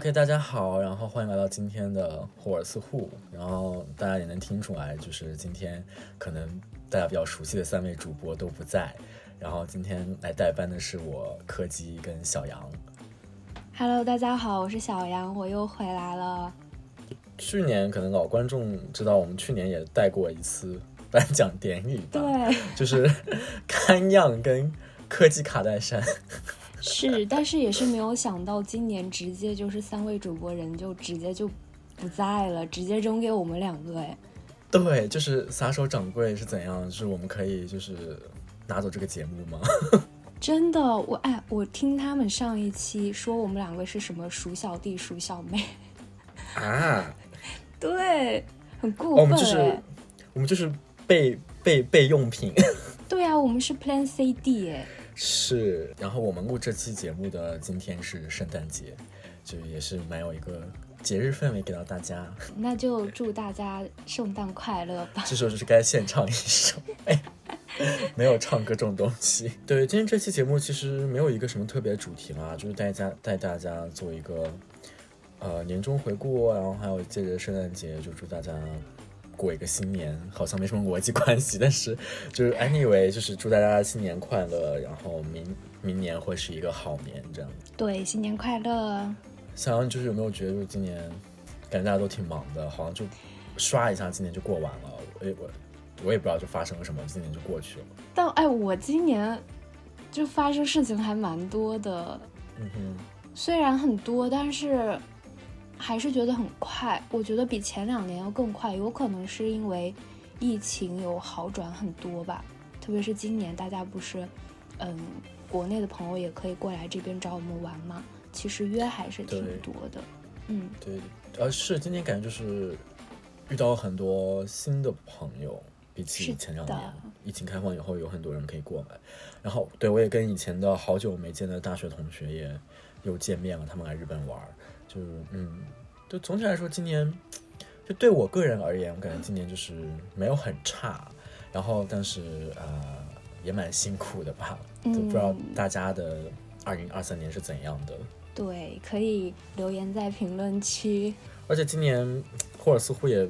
OK，大家好，然后欢迎来到今天的霍尔斯户。然后大家也能听出来，就是今天可能大家比较熟悉的三位主播都不在。然后今天来代班的是我柯基跟小杨。Hello，大家好，我是小杨，我又回来了。去年可能老观众知道，我们去年也带过一次颁奖典礼吧，对，就是 堪样跟柯基卡戴珊。是，但是也是没有想到，今年直接就是三位主播人就直接就不在了，直接扔给我们两个，哎，对，就是撒手掌柜是怎样？就是我们可以就是拿走这个节目吗？真的，我哎，我听他们上一期说我们两个是什么鼠小弟、鼠小妹，啊，对，很过分、哦我们就是哎我们就是备备备用品。对啊，我们是 Plan CD 哎，是，然后我们录这期节目的今天是圣诞节，就也是蛮有一个节日氛围给到大家。那就祝大家圣诞快乐吧。这时候就是该献唱一首，哎，没有唱歌这种东西。对，今天这期节目其实没有一个什么特别主题啦，就是带家带大家做一个呃年终回顾，然后还有借着圣诞节，就祝大家。过一个新年好像没什么逻辑关系，但是就是 anyway，就是祝大家新年快乐，然后明明年会是一个好年这样。对，新年快乐。小杨，就是有没有觉得，就今年感觉大家都挺忙的，好像就刷一下，今年就过完了。我也我我也不知道就发生了什么，今年就过去了。但哎，我今年就发生事情还蛮多的，嗯哼，虽然很多，但是还是觉得很快。我觉得比前两年要更快，有可能是因为疫情有好转很多吧。特别是今年，大家不是，嗯，国内的朋友也可以过来这边找我们玩嘛。其实约还是挺多的，嗯，对，呃，是今年感觉就是遇到了很多新的朋友，比起前两年疫情开放以后，有很多人可以过来。然后，对我也跟以前的好久没见的大学同学也又见面了，他们来日本玩儿，就是嗯，就总体来说，今年就对我个人而言，我感觉今年就是没有很差，然后但是呃也蛮辛苦的吧，就不知道嗯大家的二零二三年是怎样的。对，可以留言在评论区。而且今年霍尔似乎也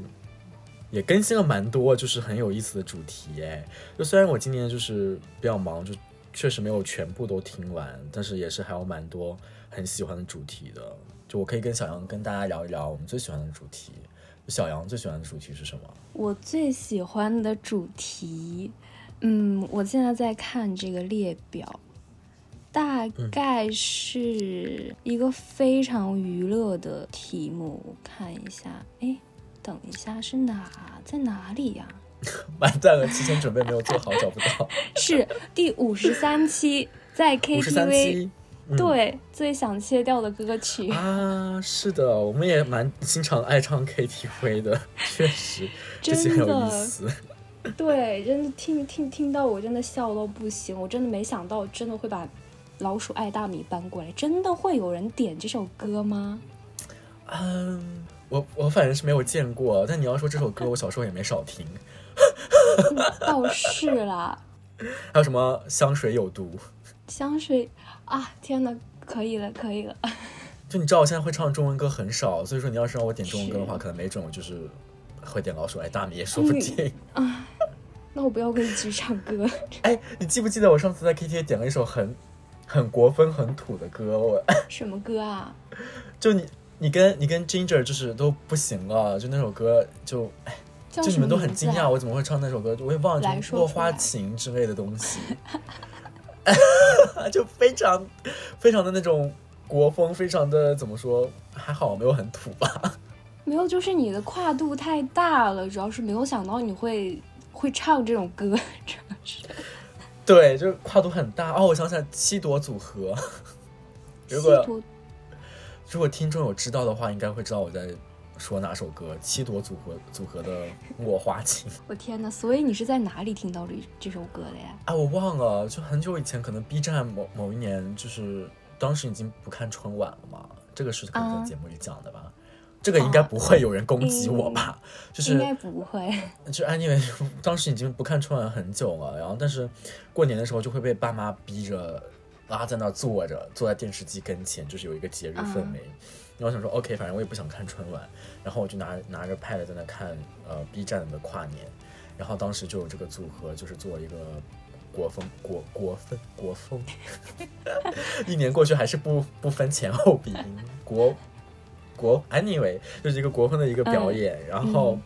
也更新了蛮多，就是很有意思的主题哎。就虽然我今年就是比较忙，就确实没有全部都听完，但是也是还有蛮多很喜欢的主题的。就我可以跟小杨跟大家聊一聊我们最喜欢的主题。小杨最喜欢的主题是什么？我最喜欢的主题，嗯，我现在在看这个列表，大概是一个非常娱乐的题目。我看一下，哎，等一下，是哪在哪里呀、完蛋了，提前准备没有做好，找不到。是第五十三期，在 KTV 期。嗯对最想切掉的歌曲。啊，是的，我们也蛮经常爱唱 KTV 的，确实，这期很有意思。对，真的听听听到我真的笑到不行，我真的没想到真的会把老鼠爱大米搬过来，真的会有人点这首歌吗？嗯，我我反正是没有见过，但你要说这首歌，我小时候也没少听。倒是啦，还有什么香水有毒？香水啊，天呐，可以了，可以了，就你知道我现在会唱中文歌很少，所以说你要是让我点中文歌的话，可能没准我就是会点老鼠爱大米也说不定。啊那我不要跟你去唱歌。哎，你记不记得我上次在 KTV 点了一首很很国风很土的歌？我 什么歌啊？就你你跟你跟 Ginger 就是都不行了，就那首歌就就你们都很惊讶，我怎么会唱那首歌？我也忘了，落花情之类的东西，就非常非常的那种国风，非常的怎么说？还好没有很土吧？没有，就是你的跨度太大了，主要是没有想到你会会唱这种歌，主要是。对，就是跨度很大哦。我想起来七朵组合，如果如果听众有知道的话，应该会知道我在说哪首歌。七朵组合组合的《我花情》我天呐，所以你是在哪里听到这这首歌的呀？啊，我忘了，就很久以前，可能 B 站某某一年，就是当时已经不看春晚了嘛。这个是可能在啊节目里讲的吧？这个应该不会有人攻击我吧？就是应该不会。就 anyway，当时已经不看春晚很久了，然后但是过年的时候就会被爸妈逼着拉在那儿坐着，坐在电视机跟前，就是有一个节日氛围。然后我想说 OK，反正我也不想看春晚，然后我就拿拿着 pad 在那看呃 B 站的跨年，然后当时就有这个组合，就是做一个国风国国风国风，一年过去还是不不分前后鼻音，国国 anyway 就是一个国风的一个表演，然后。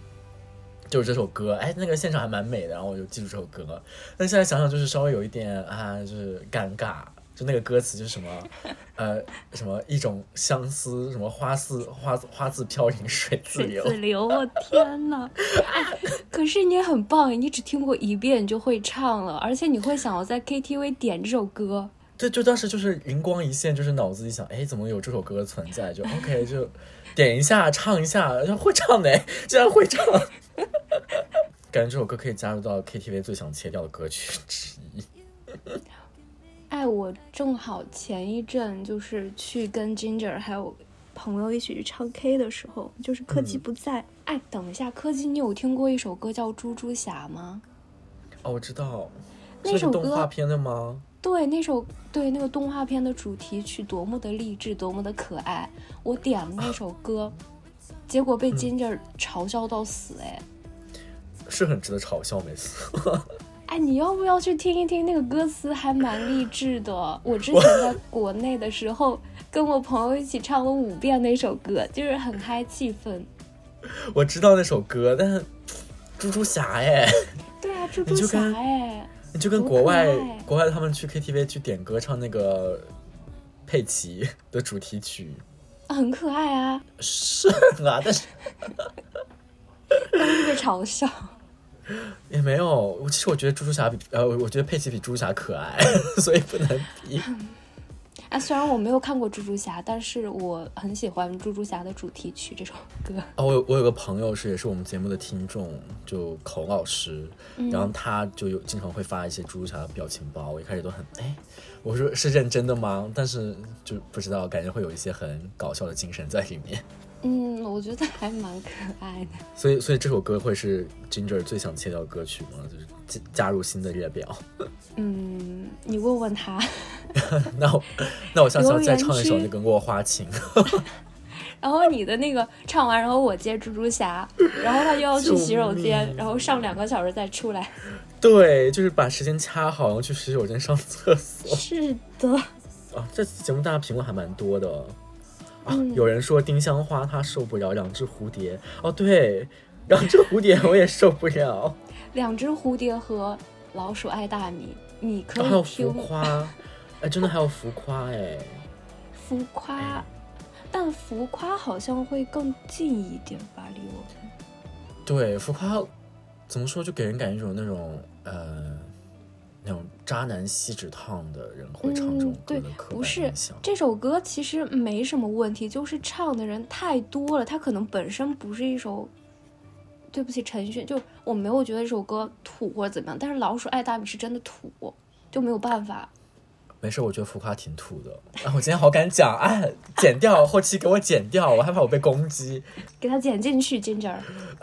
就是这首歌，哎，那个现场还蛮美的，然后我就记住这首歌。但现在想想，就是稍微有一点啊，就是尴尬。就那个歌词就是什么，呃，什么一种相思，什么花似花花自飘零水自流。水自流，我天呐！哎，可是你也很棒，你只听过一遍你就会唱了，而且你会想要在 KTV 点这首歌。对，就当时就是灵光一现，就是脑子里想，哎，怎么有这首歌存在？就 OK，就点一下，唱一下，会唱的，竟然会唱。感觉这首歌可以加入到 KTV 最想切掉的歌曲之一。哎，我正好前一阵就是去跟 Ginger 还有朋友一起去唱 K 的时候，就是柯基不在。哎，等一下，柯基，你有听过一首歌叫《猪猪侠》吗？哦，我知道，那首动画片的吗？对，那首对那个动画片的主题曲多么的励志，多么的可爱。我点了那首歌，结果被 Ginger 嘲笑到死，哎。是很值得嘲笑，没错。哎，你要不要去听一听那个歌词，还蛮励志的。我之前在国内的时候，跟我朋友一起唱了五遍那首歌，就是很嗨气氛。我知道那首歌，但是猪猪侠哎，对啊，猪猪侠哎，你就跟国外国外他们去 KTV 去点歌唱那个佩奇的主题曲，很可爱啊。是啊，但是 但是被嘲笑。也没有，其实我觉得猪猪侠比呃，我觉得佩奇比猪猪侠可爱，所以不能比。啊，虽然我没有看过猪猪侠，但是我很喜欢猪猪侠的主题曲这首歌。哦，我我有个朋友是也是我们节目的听众，就孔老师，然后他就有经常会发一些猪猪侠的表情包，我一开始都很哎，我说是认真的吗？但是就不知道，感觉会有一些很搞笑的精神在里面。嗯，我觉得还蛮可爱的。所以，所以这首歌会是 Ginger 最想切掉歌曲吗？就是加加入新的列表。嗯，你问问他。那我那我下次要再唱一首那个《落花情》。然后你的那个唱完，然后我接猪猪侠，然后他又要去洗手间，然后上两个小时再出来。对，就是把时间掐好，然后去洗手间上厕所。是的。啊，这节目大家评论还蛮多的。啊，有人说丁香花它受不了两只蝴蝶哦，对，两只蝴蝶我也受不了。两只蝴蝶和老鼠爱大米，你可以还有浮夸，哎，真的还有浮夸哎。浮夸，但浮夸好像会更近一点吧，离我们。对，浮夸怎么说，就给人感觉一种那种呃。那种渣男锡纸烫的人会唱这种歌的不是这首歌其实没什么问题，就是唱的人太多了。他可能本身不是一首，对不起陈奕迅，就我没有觉得这首歌土或者怎么样。但是老鼠爱大米是真的土，就没有办法。没事，我觉得浮夸挺土的。啊，我今天好敢讲，哎，剪掉，后期给我剪掉，我害怕我被攻击。给他剪进去，Ginger。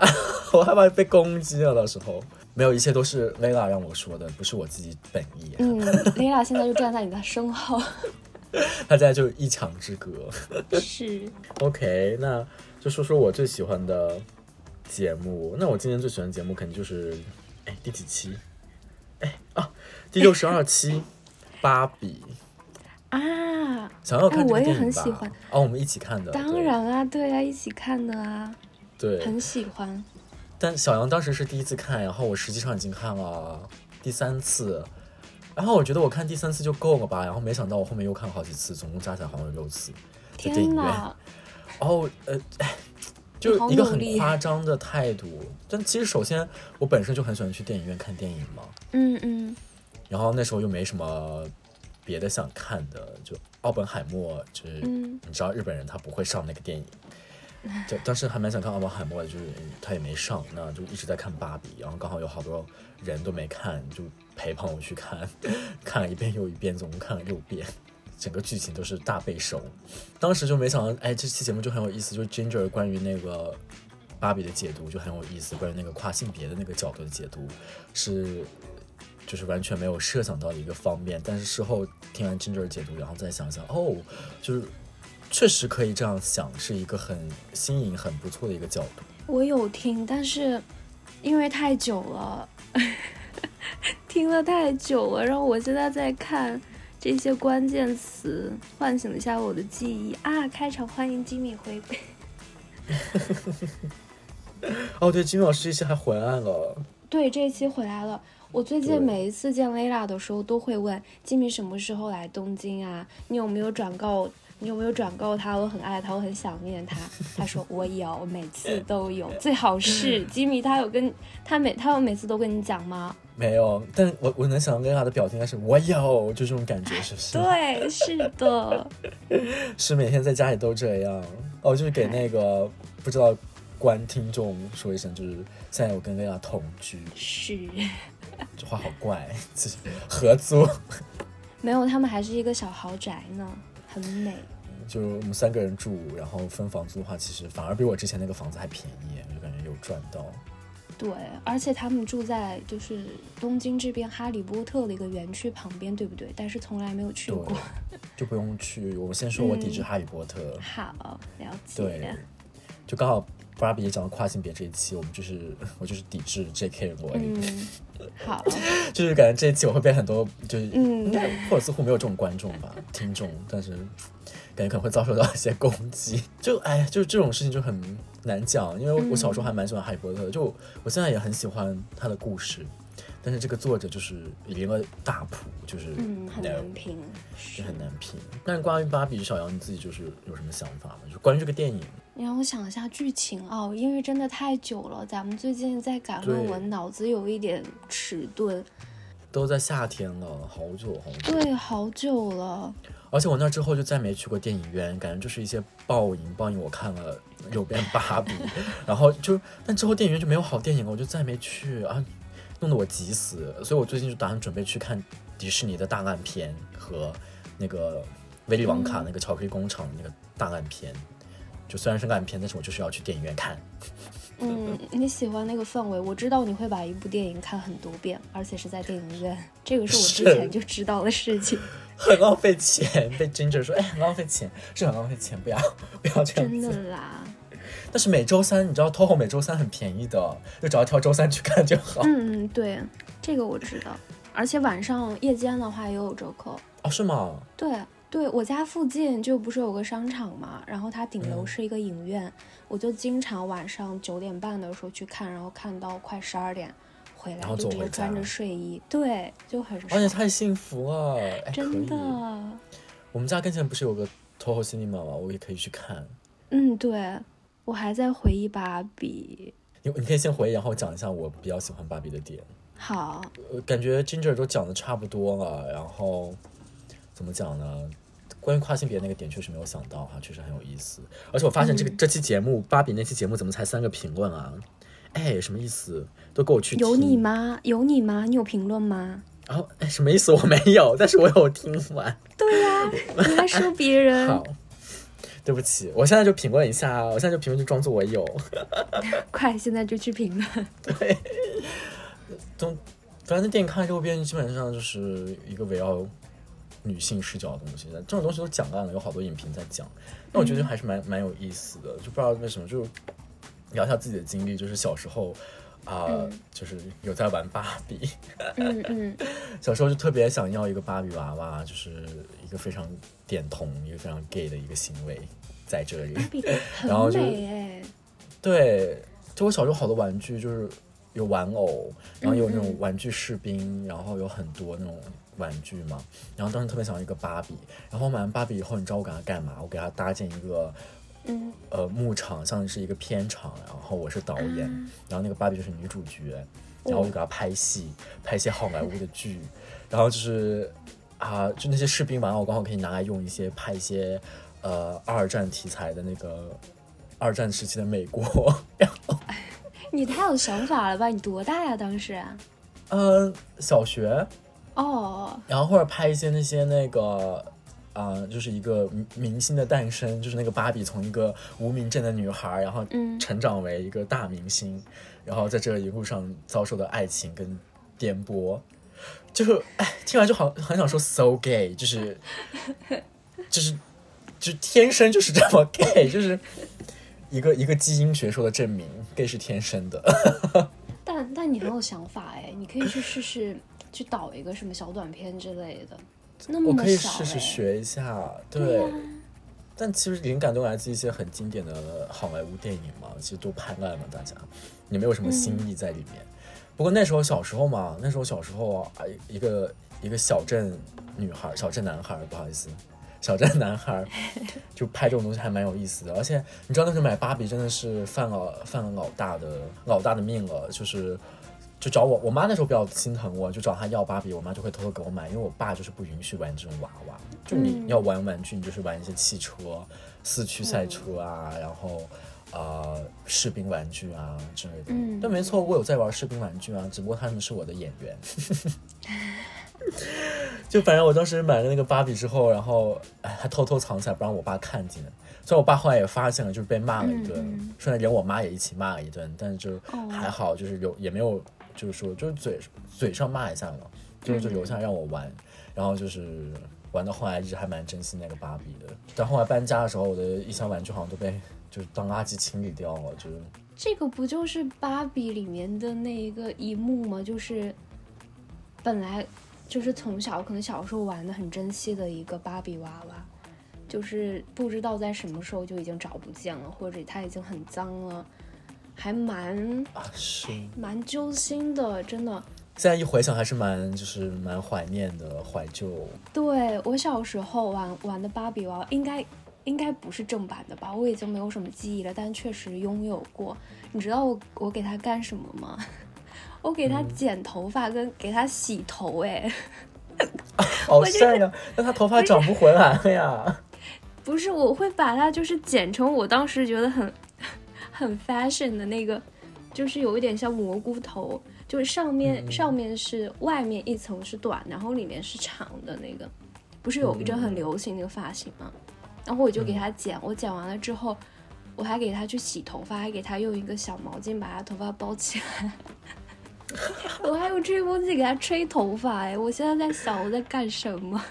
我害怕被攻击了，到时候。没有，一切都是 Layla 让我说的，不是我自己本意。嗯，Layla 现在就站在你的身后，他现在就一墙之隔。是。OK，那就说说我最喜欢的节目。那我今年最喜欢的节目肯定就是，哎，第几期？哎啊，第六十二 期《芭比》啊。想要看我也很喜欢。哦，我们一起看的。当然啊，对啊，一起看的啊。对。很喜欢。但小杨当时是第一次看，然后我实际上已经看了第三次，然后我觉得我看第三次就够了吧，然后没想到我后面又看了好几次，总共加起来好像有六次在电影院。然后呃，就一个很夸张的态度。但其实首先我本身就很喜欢去电影院看电影嘛，嗯嗯。然后那时候又没什么别的想看的，就奥本海默，就是你知道日本人他不会上那个电影。就当时还蛮想看奥本海默的，就是他也没上，那就一直在看芭比，然后刚好有好多人都没看，就陪朋友去看，看了一遍又一遍，总共看了六遍，整个剧情都是大背熟。当时就没想到，哎，这期节目就很有意思，就是 Ginger 关于那个芭比的解读就很有意思，关于那个跨性别的那个角度的解读，是就是完全没有设想到的一个方面。但是事后听完 Ginger 解读，然后再想想，哦，就是。确实可以这样想，是一个很新颖、很不错的一个角度。我有听，但是因为太久了，听了太久了，然后我现在在看这些关键词，唤醒一下我的记忆啊！开场欢迎吉米回归。哦，对，金老师这期还回来了。对，这一期回来了。我最近每一次见薇拉的时候，都会问吉米什么时候来东京啊？你有没有转告？你有没有转告他？我很爱他，我很想念他。他说我有，我每次都有。最好是吉 米，他有跟他每他有每次都跟你讲吗？没有，但我我能想到薇拉的表情应该是我有，就这种感觉，是不是？对，是的，是每天在家里都这样。哦，就是给那个不知道观听众说一声，就是现在我跟薇娅同居。是。这话好怪，合租。没有，他们还是一个小豪宅呢，很美。就我们三个人住，然后分房租的话，其实反而比我之前那个房子还便宜，我就感觉有赚到。对，而且他们住在就是东京这边哈利波特的一个园区旁边，对不对？但是从来没有去过，就不用去。我先说我抵制哈利波特。好，了解。对，就刚好。芭比也讲了跨性别这一期，我们就是我就是抵制 J.K. 罗琳。好，就是感觉这一期我会被很多就是应该或者似乎没有这种观众吧听众，但是感觉可能会遭受到一些攻击。就哎，就这种事情就很难讲，因为我小时候还蛮喜欢哈利波特的，就我现在也很喜欢他的故事。但是这个作者就是离了大谱，就是嗯很难评，就很难评。但是关于芭比小杨，你自己就是有什么想法吗？就关于这个电影，你让我想一下剧情哦，因为真的太久了，咱们最近在赶论文，脑子有一点迟钝。都在夏天了，好久好久。对，好久了。而且我那之后就再没去过电影院，感觉就是一些暴影暴影。我看了有遍芭比，然后就但之后电影院就没有好电影了，我就再没去啊。弄得我急死，所以我最近就打算准备去看迪士尼的大烂片和那个威利王卡那个巧克力工厂那个大烂片。就虽然是烂片，但是我就是要去电影院看。嗯，你喜欢那个氛围，我知道你会把一部电影看很多遍，而且是在电影院，这个是我之前就知道的事情。很浪费钱，被 Ginger 说，哎，很浪费钱，是很浪费钱，不要不要这样子。真的啦。但是每周三，你知道 Toho 每周三很便宜的，就只要挑周三去看就好。嗯，对，这个我知道。而且晚上夜间的话也有折扣哦？是吗？对，对我家附近就不是有个商场嘛，然后它顶楼是一个影院，我就经常晚上九点半的时候去看，然后看到快十二点回来，就直接穿着睡衣，对，就很。而且太幸福了，真的。我们家跟前不是有个 Toho Cinema 吗？我也可以去看。嗯，对。我还在回忆芭比，你你可以先回忆，然后讲一下我比较喜欢芭比的点。好，感觉 Ginger 都讲的差不多了，然后怎么讲呢？关于跨性别那个点确实没有想到哈，确实很有意思。而且我发现这个这期节目芭比那期节目怎么才三个评论啊？哎，什么意思？都给我去有你吗？有你吗？你有评论吗？然后哎，什么意思？我没有，但是我有听完。对呀，你还说别人？好。对不起，我现在就评论一下，我现在就评论就装作我有。快，现在就去评论。对，总反正电影看这部片基本上就是一个围绕女性视角的东西，这种东西都讲烂了，有好多影评在讲。那我觉得还是蛮蛮有意思的，就不知道为什么，就聊一下自己的经历，就是小时候。啊，就是有在玩芭比，嗯嗯，小时候就特别想要一个芭比娃娃，就是一个非常点同、一个非常 gay 的一个行为在这里。然后就对，就我小时候好多玩具，就是有玩偶，然后有那种玩具士兵，然后有很多那种玩具嘛。然后当时特别想要一个芭比，然后买完芭比以后，你知道我给他干嘛？我给他搭建一个。嗯，呃，牧场像是一个片场，然后我是导演，然后那个芭比就是女主角，然后我就给她拍戏，拍一些好莱坞的剧，然后就是啊，就那些士兵玩偶刚好可以拿来用一些拍一些呃二战题材的那个二战时期的美国，然后你太有想法了吧？你多大呀？当时？嗯，小学。哦。然后或者拍一些那些那个。啊，就是一个明星的诞生，就是那个芭比从一个无名镇的女孩，然后成长为一个大明星，然后在这一路上遭受的爱情跟颠簸，就是哎，听完就好很想说 so gay，就是就是就天生就是这么 gay，就是一个一个基因学说的证明，gay 是天生的。但但你很有想法哎，你可以去试试，去导一个什么小短片之类的。那么我可以试试哎学一下，对呀但其实灵感都来自一些很经典的好莱坞电影嘛，其实都拍烂了，大家也没有什么新意在里面。不过那时候小时候嘛，那时候小时候啊，一个一个小镇女孩、小镇男孩，不好意思，小镇男孩 就拍这种东西还蛮有意思的。而且你知道那时候买芭比真的是犯了犯了老大的老大的命了，就是。就找我，我妈那时候比较心疼我，就找她要芭比，我妈就会偷偷给我买，因为我爸就是不允许玩这种娃娃。就你嗯要玩玩具，你就是玩一些汽车、四驱赛车啊，然后呃士兵玩具啊之类的。嗯但，没错，我有在玩士兵玩具啊，只不过他们是我的演员。就反正我当时买了那个芭比之后，然后哎还偷偷藏起来，不让我爸看见。虽然我爸后来也发现了，就是被骂了一顿，嗯嗯虽然连我妈也一起骂了一顿，但是就哦还好，就是有也没有，就是说就是嘴嘴上骂一下嘛，就是就留下让我玩，然后就是玩到后来一直还蛮珍惜那个芭比的。但后来搬家的时候，我的一箱玩具好像都被就是当垃圾清理掉了，就是这个不就是芭比里面的那一个一幕吗？就是本来就是从小可能小时候玩的很珍惜的一个芭比娃娃，就是不知道在什么时候就已经找不见了，或者它已经很脏了，还蛮啊是。蛮揪心的，真的。现在一回想还是蛮就是蛮怀念的，怀旧。对我小时候玩玩的芭比娃娃，应该应该不是正版的吧？我已经没有什么记忆了，但确实拥有过。你知道我我给它干什么吗？我给它剪头发跟给它洗头，哎，好帅呀，但他头发长不回来了呀。不是，我会把它就是剪成我当时觉得很很 fashion 的那个，就是有一点像蘑菇头，就是上面、嗯上面是外面一层是短，然后里面是长的那个，不是有一阵很流行那个发型吗？然后我就给他剪，我剪完了之后，我还给他去洗头发，还给他用一个小毛巾把他头发包起来。我还用吹风机给他吹头发，哎，我现在在想我在干什么。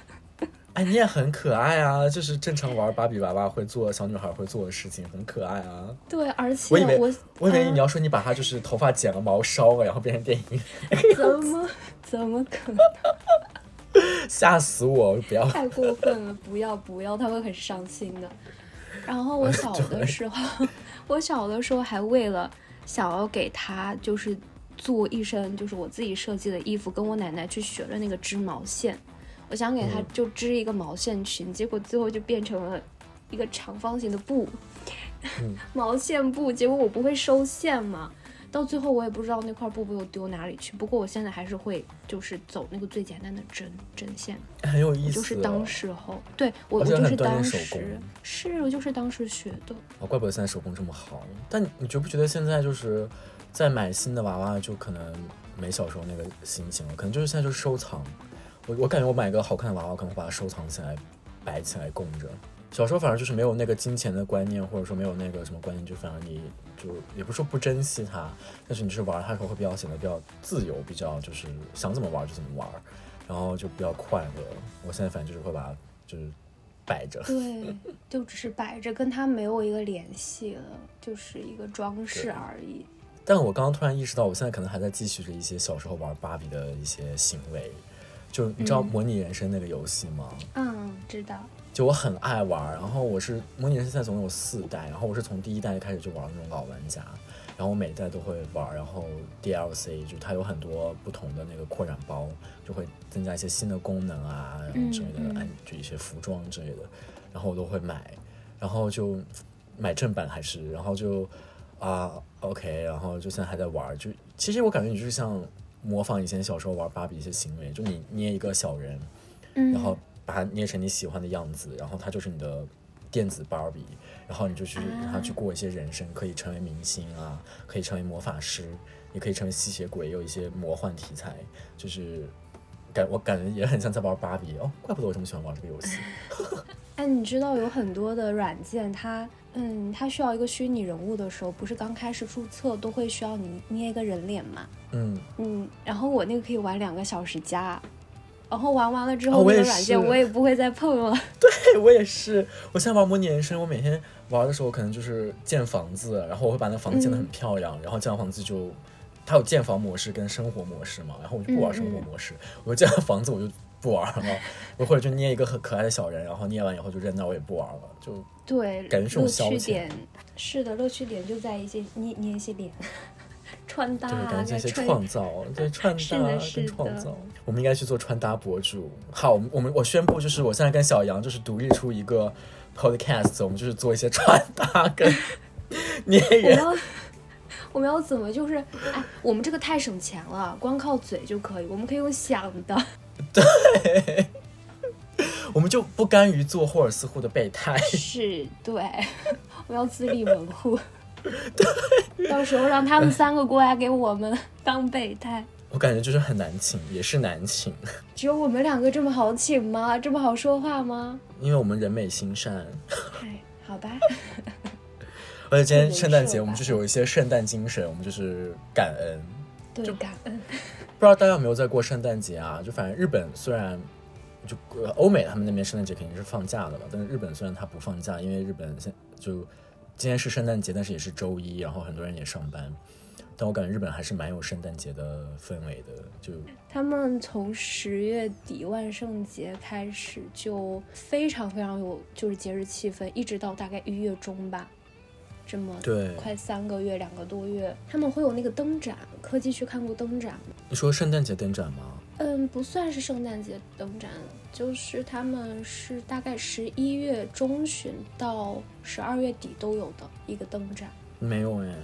哎，你也很可爱啊，就是正常玩芭比娃娃会做小女孩会做的事情，很可爱啊。对，而且我以为我我以为嗯你要说你把她就是头发剪了毛烧了，然后变成电影，怎么怎么可能？吓死我！不要，太过分了！不要不要，他会很伤心的。然后我 小的时候，我小的时候还为了想要给他就是做一身就是我自己设计的衣服，跟我奶奶去学了那个织毛线。我想给他嗯就织一个毛线裙，结果最后就变成了一个长方形的布，嗯 毛线布。结果我不会收线嘛，到最后我也不知道那块布被我丢哪里去。不过我现在还是会就是走那个最简单的针针线。很有意思。就是当时候，对我我就是当时是我就是当时学的，哦，怪不得现在手工这么好。但你觉不觉得现在就是在买新的娃娃，就可能没小时候那个心情了，可能就是现在就是收藏。我我感觉我买个好看的娃娃，可能会把它收藏起来，摆起来供着。小时候反而就是没有那个金钱的观念，或者说没有那个什么观念，就反而你就也不是说不珍惜它，但是你就是玩它的时候会比较显得比较自由，比较就是想怎么玩就怎么玩，然后就比较快乐。我现在反正就是会把它就是摆着。对，就只是摆着，跟它没有一个联系了，就是一个装饰而已。但我刚刚突然意识到，我现在可能还在继续着一些小时候玩芭比的一些行为。就你知道嗯模拟人生那个游戏吗？嗯，知道。就我很爱玩，然后我是模拟人生现在总共有四代，然后我是从第一代开始就玩那种老玩家，然后我每一代都会玩，然后 DLC 就它有很多不同的那个扩展包，就会增加一些新的功能啊，然后之类的，嗯嗯就一些服装之类的，然后我都会买，然后就买正版还是，然后就啊 OK，然后就现在还在玩，就其实我感觉你就是像模仿以前小时候玩芭比一些行为，就你捏一个小人，嗯，然后把它捏成你喜欢的样子，然后它就是你的电子芭比，然后你就去让它去过一些人生，可以成为明星啊，可以成为魔法师，也可以成为吸血鬼，也有一些魔幻题材，就是感我感觉也很像在玩芭比哦，怪不得我这么喜欢玩这个游戏。哎，你知道有很多的软件，它嗯，它需要一个虚拟人物的时候，不是刚开始注册都会需要你捏一个人脸嘛？嗯，嗯，然后我那个可以玩两个小时加，然后玩完了之后，那个软件我也不会再碰了。对我也是，我现在玩模拟人生，我每天玩的时候可能就是建房子，然后我会把那房子建得很漂亮，然后建完房子就，它有建房模式跟生活模式嘛，然后我就不玩生活模式，我就建完房子我就不玩了，我或者就捏一个很可爱的小人，然后捏完以后就扔那，我也不玩了，就对，感觉是种乐消遣点是的，乐趣点就在一些捏捏一些脸，穿搭对，啊，感觉一些创造，对穿搭跟创造，我们应该去做穿搭博主。好，我们我们我宣布，就是我现在跟小杨就是独立出一个 podcast，我们就是做一些穿搭跟 捏我们人。要我们要怎么就是哎，我们这个太省钱了，光靠嘴就可以，我们可以用想的。我们就不甘于做霍尔斯户的备胎。是，对，我要自立门户。对到时候让他们三个过来给我们当备胎。我感觉就是很难请，也是难请，只有我们两个这么好请吗？这么好说话吗？因为我们人美心善。哎，好吧。而且今天圣诞节，我们就是有一些圣诞精神，我们就是感恩。对，感恩。不知道大家有没有在过圣诞节啊？就反正日本虽然就欧美他们那边圣诞节肯定是放假的嘛，但是日本虽然它不放假，因为日本现就今天是圣诞节，但是也是周一，然后很多人也上班。但我感觉日本还是蛮有圣诞节的氛围的，就他们从十月底万圣节开始就非常非常有就是节日气氛，一直到大概一月中吧，这么对。快三个月两个多月，他们会有那个灯展，科技去看过灯展吗？你说圣诞节灯展吗？嗯，不算是圣诞节灯展，就是他们是大概十一月中旬到十二月底都有的一个灯展。没有哎。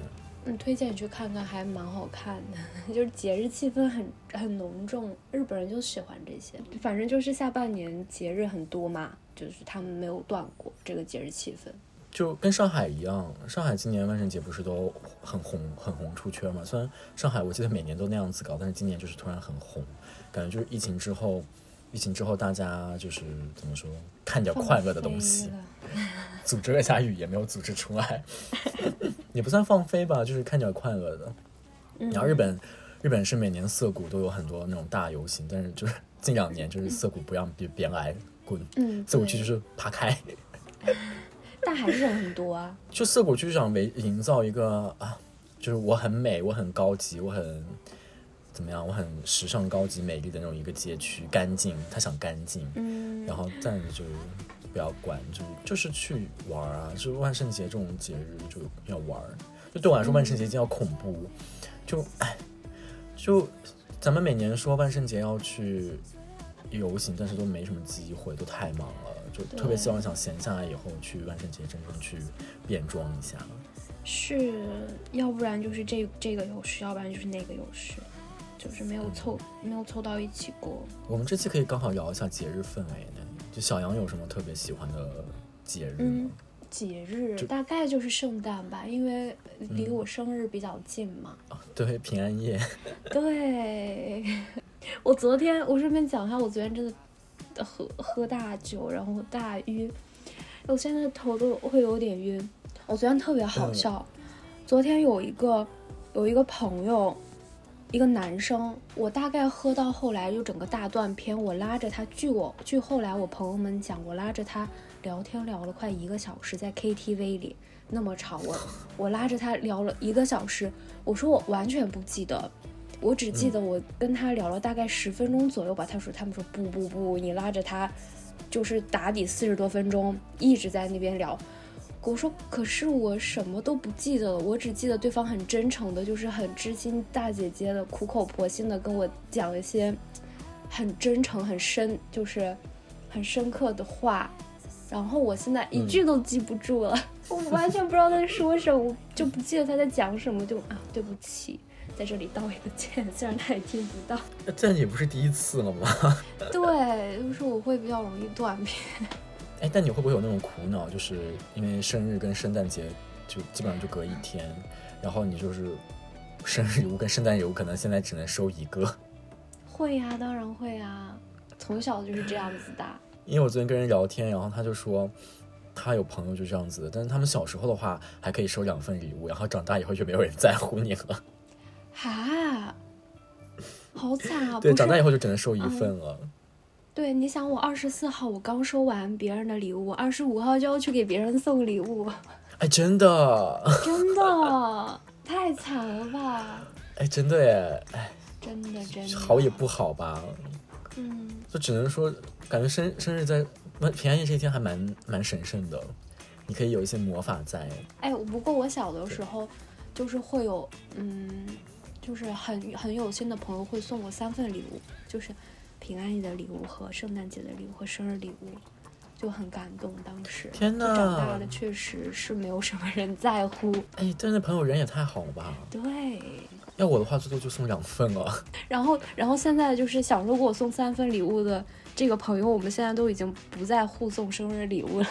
嗯，推荐你去看看，还蛮好看的，就是节日气氛很很浓重，日本人就喜欢这些。反正就是下半年节日很多嘛，就是他们没有断过这个节日气氛。就跟上海一样，上海今年万圣节不是都很红很红出圈嘛？虽然上海我记得每年都那样子搞，但是今年就是突然很红，感觉就是疫情之后，疫情之后大家就是怎么说，看点快乐的东西，组织了一下雨也没有组织出来，也不算放飞吧，就是看点快乐的。嗯然后日本，日本是每年涩谷都有很多那种大游行，但是就是近两年就是涩谷不让别别来滚，涩谷区就是爬开。但还是人很多啊。就涩谷区想为营造一个啊，就是我很美，我很高级，我很怎么样，我很时尚、高级、美丽的那种一个街区，干净，他想干净，嗯，然后但就不要管，就就是去玩啊，就是万圣节这种节日就要玩。就对我来说，万圣节一定要恐怖，就哎，就咱们每年说万圣节要去游行，但是都没什么机会，都太忙了。就特别希望想闲下来以后去万圣节真正去变装一下。是，要不然就是这这个有事，要不然就是那个有事，就是没有凑没有凑到一起过。我们这期可以刚好聊一下节日氛围呢。就小杨有什么特别喜欢的节日嗯吗？，节日大概就是圣诞吧，因为离嗯我生日比较近嘛。对，平安夜。对，我昨天我顺便讲一下，我昨天真的喝喝大酒，然后大晕，我现在头都会有点晕。我昨天特别好嗯笑，昨天有一个有一个朋友，一个男生，我大概喝到后来就整个大断片，我拉着他，据我据后来我朋友们讲，我拉着他聊天聊了快一个小时，在 KTV 里那么吵，我 我拉着他聊了一个小时，我说我完全不记得。我只记得我跟他聊了大概十分钟左右吧，他说他们说不不不，你拉着他就是打底四十多分钟，一直在那边聊。我说可是我什么都不记得了，我只记得对方很真诚的，就是很知心大姐姐的，苦口婆心的跟我讲一些很真诚、很深，就是很深刻的话。然后我现在一句都记不住了，我完全不知道他在说什么，我就不记得他在讲什么，就啊对不起。在这里道一个歉，虽然他也听不到。这也不是第一次了吗？对，就是我会比较容易断片。哎，但你会不会有那种苦恼，就是因为生日跟圣诞节就基本上就隔一天，然后你就是生日礼物跟圣诞礼物可能现在只能收一个。会呀、当然会啊，从小就是这样子的。因为我昨天跟人聊天，然后他就说他有朋友就这样子，但是他们小时候的话还可以收两份礼物，然后长大以后就没有人在乎你了。哈，好惨啊！对，长大以后就只能收一份了。对，你想我二十四号我刚收完别人的礼物，二十五号就要去给别人送礼物，哎，真的，真的 太惨了吧？哎，真的耶，哎，真的真的好也不好吧，嗯，就只能说，感觉生生日在平安夜这一天还蛮蛮神圣的，你可以有一些魔法在。哎，不过我小的时候就是会有，嗯，就是很很有心的朋友会送我三份礼物，就是平安夜的礼物和圣诞节的礼物和生日礼物，就很感动。当时天呐长大呐了，，确实是没有什么人在乎。哎，但是朋友人也太好了吧？对，要我的话，最多就送两份了。然后然后现在就是小时候给我送三份礼物的这个朋友，我们现在都已经不再互送生日礼物了。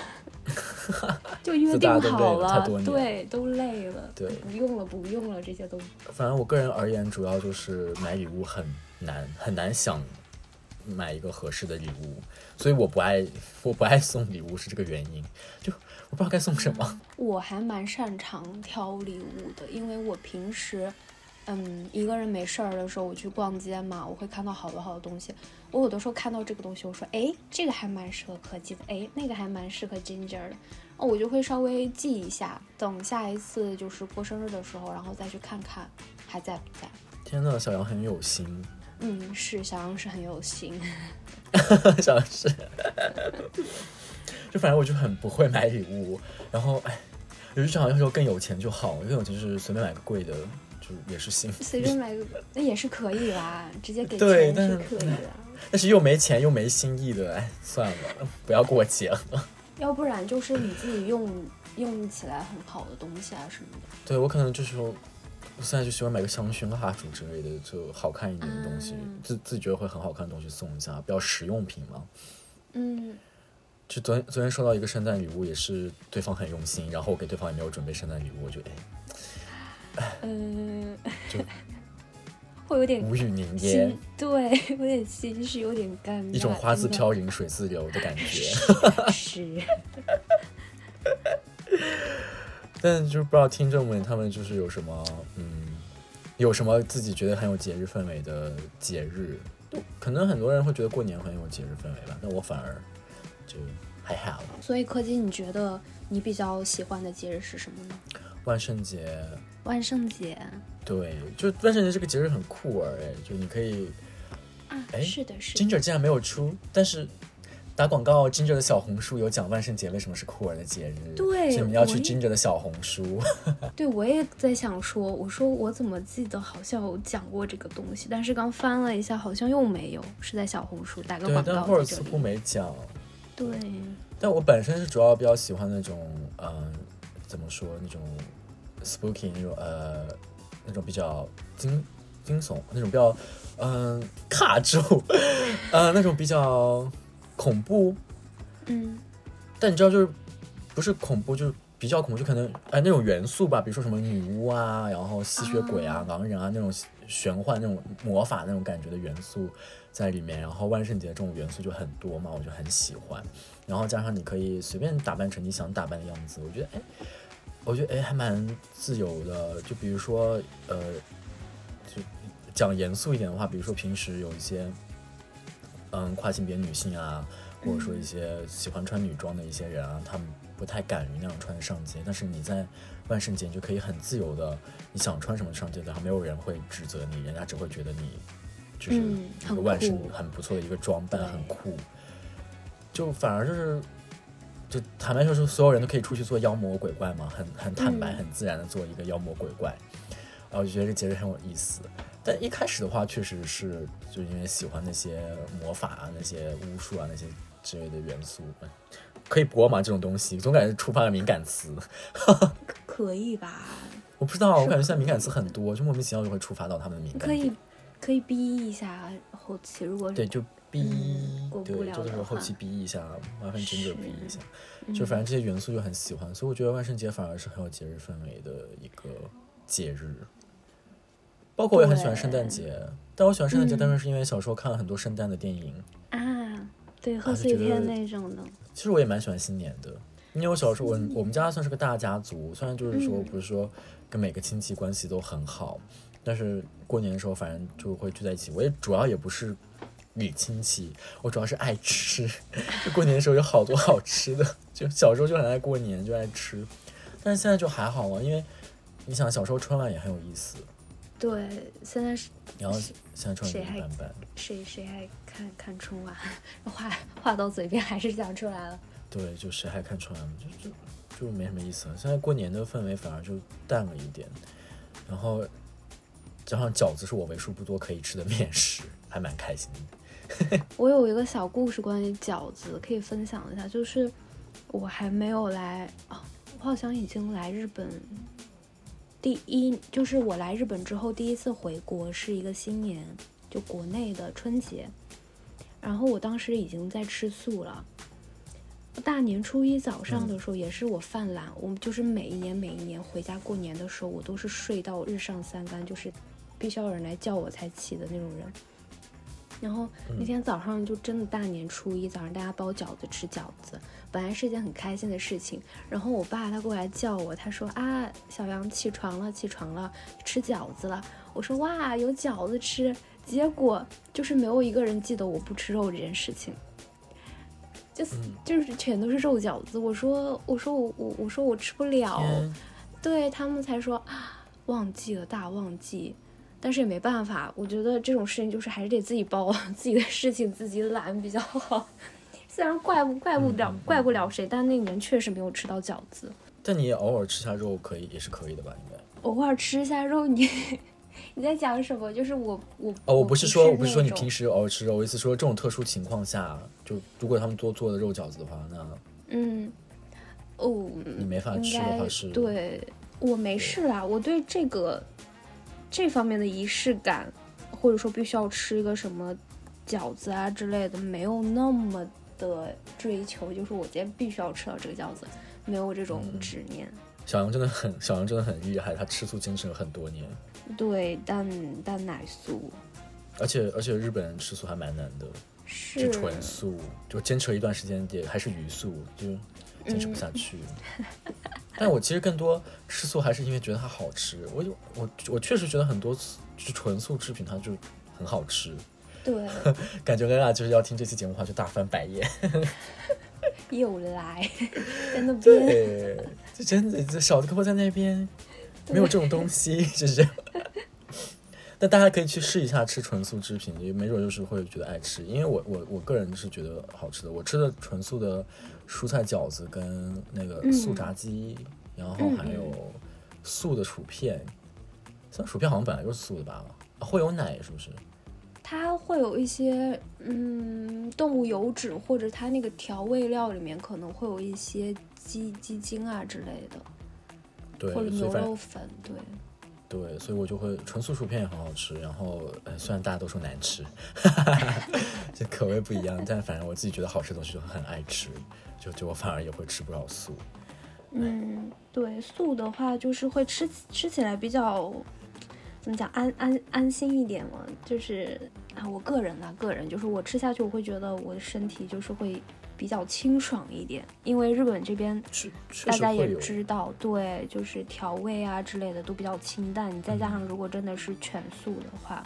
就约定好了对，都累了，对不用了，不用了，这些都反正我个人而言，主要就是买礼物很难，很难想买一个合适的礼物，所以我不爱我不爱送礼物是这个原因。就我不知道该送什么。我还蛮擅长挑礼物的，因为我平时，嗯，一个人没事儿的时候，我去逛街嘛，我会看到好多好多东西。我有的时候看到这个东西，我说，哎，这个还蛮适合科技的，哎，那个还蛮适合 Ginger 的，哦，我就会稍微记一下，等下一次就是过生日的时候，然后再去看看还在不在。天呐，小杨很有心，嗯，是小杨是很有心，小杨是，就反正我就很不会买礼物，然后哎，有时候好像说更有钱就好，更有钱就是随便买个贵的，就也是幸福。随便买个那也是可以啦，直接给钱是可以的。但是又没钱又没心意的，哎，算了，不要过节了。要不然就是你自己用用起来很好的东西啊什么的。对我可能就是说，我现在就喜欢买个香薰蜡烛之类的，就好看一点的东西，嗯自自己觉得会很好看的东西送一下，比较实用品嘛。嗯，就昨天昨天收到一个圣诞礼物，也是对方很用心，然后我给对方也没有准备圣诞礼物，我就哎嗯，就会有点无语凝噎，，对，有点心虚，有点尴尬，一种花自飘零水自流的感觉。是，但就是不知道听众们他们就是有什么嗯，有什么自己觉得很有节日氛围的节日，可能很多人会觉得过年很有节日氛围吧，那我反而就还好。所以柯基，你觉得你比较喜欢的节日是什么呢？万圣节，万圣节对，就万圣节这个节日很酷儿哎，就你可以啊，哎是的，是的，Ginger 竟然没有出，但是打广告，Ginger 的小红书有讲万圣节为什么是酷儿的节日，对所以你们要去 Ginger 的小红书。对，我也在想说，我说我怎么记得好像有讲过这个东西，但是刚翻了一下，好像又没有，是在小红书打个对，广但霍尔似。乎没讲。对，但我本身是主要比较喜欢那种，嗯、怎么说那种 spooky 那种呃那种比较惊惊悚那种比较嗯、卡住，呃那种比较恐怖，嗯但你知道就是不是恐怖就是。比较恐怖，就可能哎那种元素吧，比如说什么女巫啊，然后吸血鬼啊、啊狼人啊那种玄幻、那种魔法那种感觉的元素在里面。然后万圣节这种元素就很多嘛，我就很喜欢。然后加上你可以随便打扮成你想打扮的样子，我觉得哎，我觉得哎还蛮自由的。就比如说呃，就讲严肃一点的话，比如说平时有一些嗯跨性别女性啊，或者说一些喜欢穿女装的一些人啊，他们不太敢于那样穿上街。但是你在万圣节，你就可以很自由的，你想穿什么上街，然后没有人会指责你，人家只会觉得你就是嗯一个万圣酷很不错的一个装扮，对很酷。就反而就是，就坦白说，是所有人都可以出去做妖魔鬼怪嘛，很很坦白、嗯很自然的做一个妖魔鬼怪。然后我就觉得这节日很有意思。但一开始的话，确实是就因为喜欢那些魔法啊、那些巫术啊、那些之类的元素，嗯可以播吗？这种东西总感觉触发了敏感词。可以吧？我不知道，我感觉现在敏感词很多，就莫名其妙就会触发到他们的敏感。可以可以逼一下后期，如果对，就逼，嗯对，就是后期逼一下，麻烦真的逼一下。嗯就反正这些元素就很喜欢，所以我觉得万圣节反而是很有节日氛围的一个节日。包括我也很喜欢圣诞节，但我喜欢圣诞节，嗯单纯是因为小时候看了很多圣诞的电影。啊，对，贺岁片那种的，其实我也蛮喜欢新年的，因为我小时候我我们家算是个大家族，虽然就是说嗯不是说跟每个亲戚关系都很好，但是过年的时候反正就会聚在一起。我也主要也不是礼亲戚，我主要是爱吃。就过年的时候有好多好吃的，就小时候就很爱过年，就爱吃。但是现在就还好啊，因为你想小时候春晚也很有意思，对，现在是然后现在春晚一般般。谁谁还看看春晚，话话到嘴边还是讲出来了。对，就谁还看春晚，就就就没什么意思了。现在过年的氛围反而就淡了一点，然后加上饺子是我为数不多可以吃的面食，还蛮开心的。我有一个小故事关于饺子，可以分享一下，就是我还没有来啊、我好像已经来日本。第一就是我来日本之后第一次回国是一个新年，就国内的春节，然后我当时已经在吃素了。大年初一早上的时候，也是我犯懒，我就是每一年每一年回家过年的时候，我都是睡到日上三竿，就是必须要有人来叫我才起的那种人。然后那天早上就真的大年初一早上，大家包饺子吃饺子，本来是一件很开心的事情。然后我爸他过来叫我，他说啊，小杨起床了，起床了，吃饺子了。我说哇，有饺子吃。结果就是没有一个人记得我不吃肉这件事情，就是就是全都是肉饺子。我说我说我我我说我吃不了，对他们才说啊，忘记了，大忘记。但是也没办法，我觉得这种事情就是还是得自己包，自己的事情自己揽比较好。虽然怪不怪不了、怪不了谁，但那年确实没有吃到饺子。但你也偶尔吃下肉可以，也是可以的吧？应该。偶尔吃一下肉，你你在讲什么？就是我我哦，我不不是说，我不是说你平时偶尔吃肉，我意思说这种特殊情况下，就如果他们多做的肉饺子的话，那嗯哦，你没法吃的话是，对我没事啦，我对这个这方面的仪式感，或者说必须要吃一个什么饺子啊之类的，没有那么的追求，就是我今天必须要吃到这个饺子，没有这种嗯。执念。小杨真的很，小杨真的很厉害，他吃素坚持了很多年，对，但但奶素。而且而且日本人吃素还蛮难的，就是。纯素，就坚持了一段时间也还是鱼素，就坚持不下去。但我其实更多吃素还是因为觉得它好吃，我就我我确实觉得很多就是纯素制品它就很好吃，对，感觉恩雅就是要听这期节目的话就大翻白眼。又来在那边，对，就真的这小的胳膊在那边，没有这种东西，就是。但大家可以去试一下吃纯素制品，也没准就是会觉得爱吃。因为我我我个人是觉得好吃的，我吃的纯素的蔬菜饺子跟那个素炸鸡，然后还有素的薯片，像薯片好像本来就是素的吧，啊会有奶是不是？它会有一些嗯动物油脂，或者它那个调味料里面可能会有一些鸡鸡精啊之类的，对，或者牛肉粉，对。对，所以我就会纯素薯片也很好吃。然后，呃，虽然大家都说难吃，这口味不一样，但反正我自己觉得好吃的东西就很爱吃，就就我反而也会吃不少素。嗯，对，素的话就是会吃吃起来比较怎么讲安安安心一点嘛，就是啊，我个人啊，个人就是我吃下去，我会觉得我的身体就是会比较清爽一点，因为日本这边大家也知道，对，就是调味啊之类的都比较清淡，你再加上如果真的是全素的话，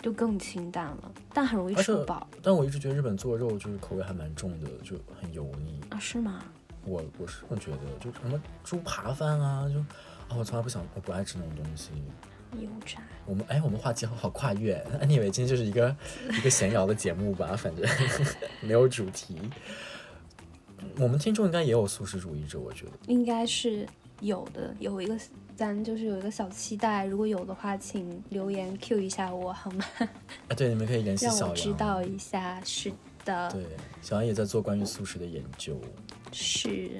就更清淡了，但很容易吃不饱但我一直觉得日本做肉就是口味还蛮重的，就很油腻。啊，是吗？我我是这么觉得，就什么猪扒饭啊，就啊，我从来不想，我不爱吃那种东西。油炸，我们哎，我们话题好好跨越。哎你以为今天就是一个 一个闲聊的节目吧？反正 没有主题。我们听众应该也有素食主义者，我觉得。应该是有的，有一个咱就是有一个小期待，如果有的话，请留言 Q 一下我好吗？啊，对，你们可以联系小杨。我知道一下。是的，对，小杨也在做关于素食的研究。是，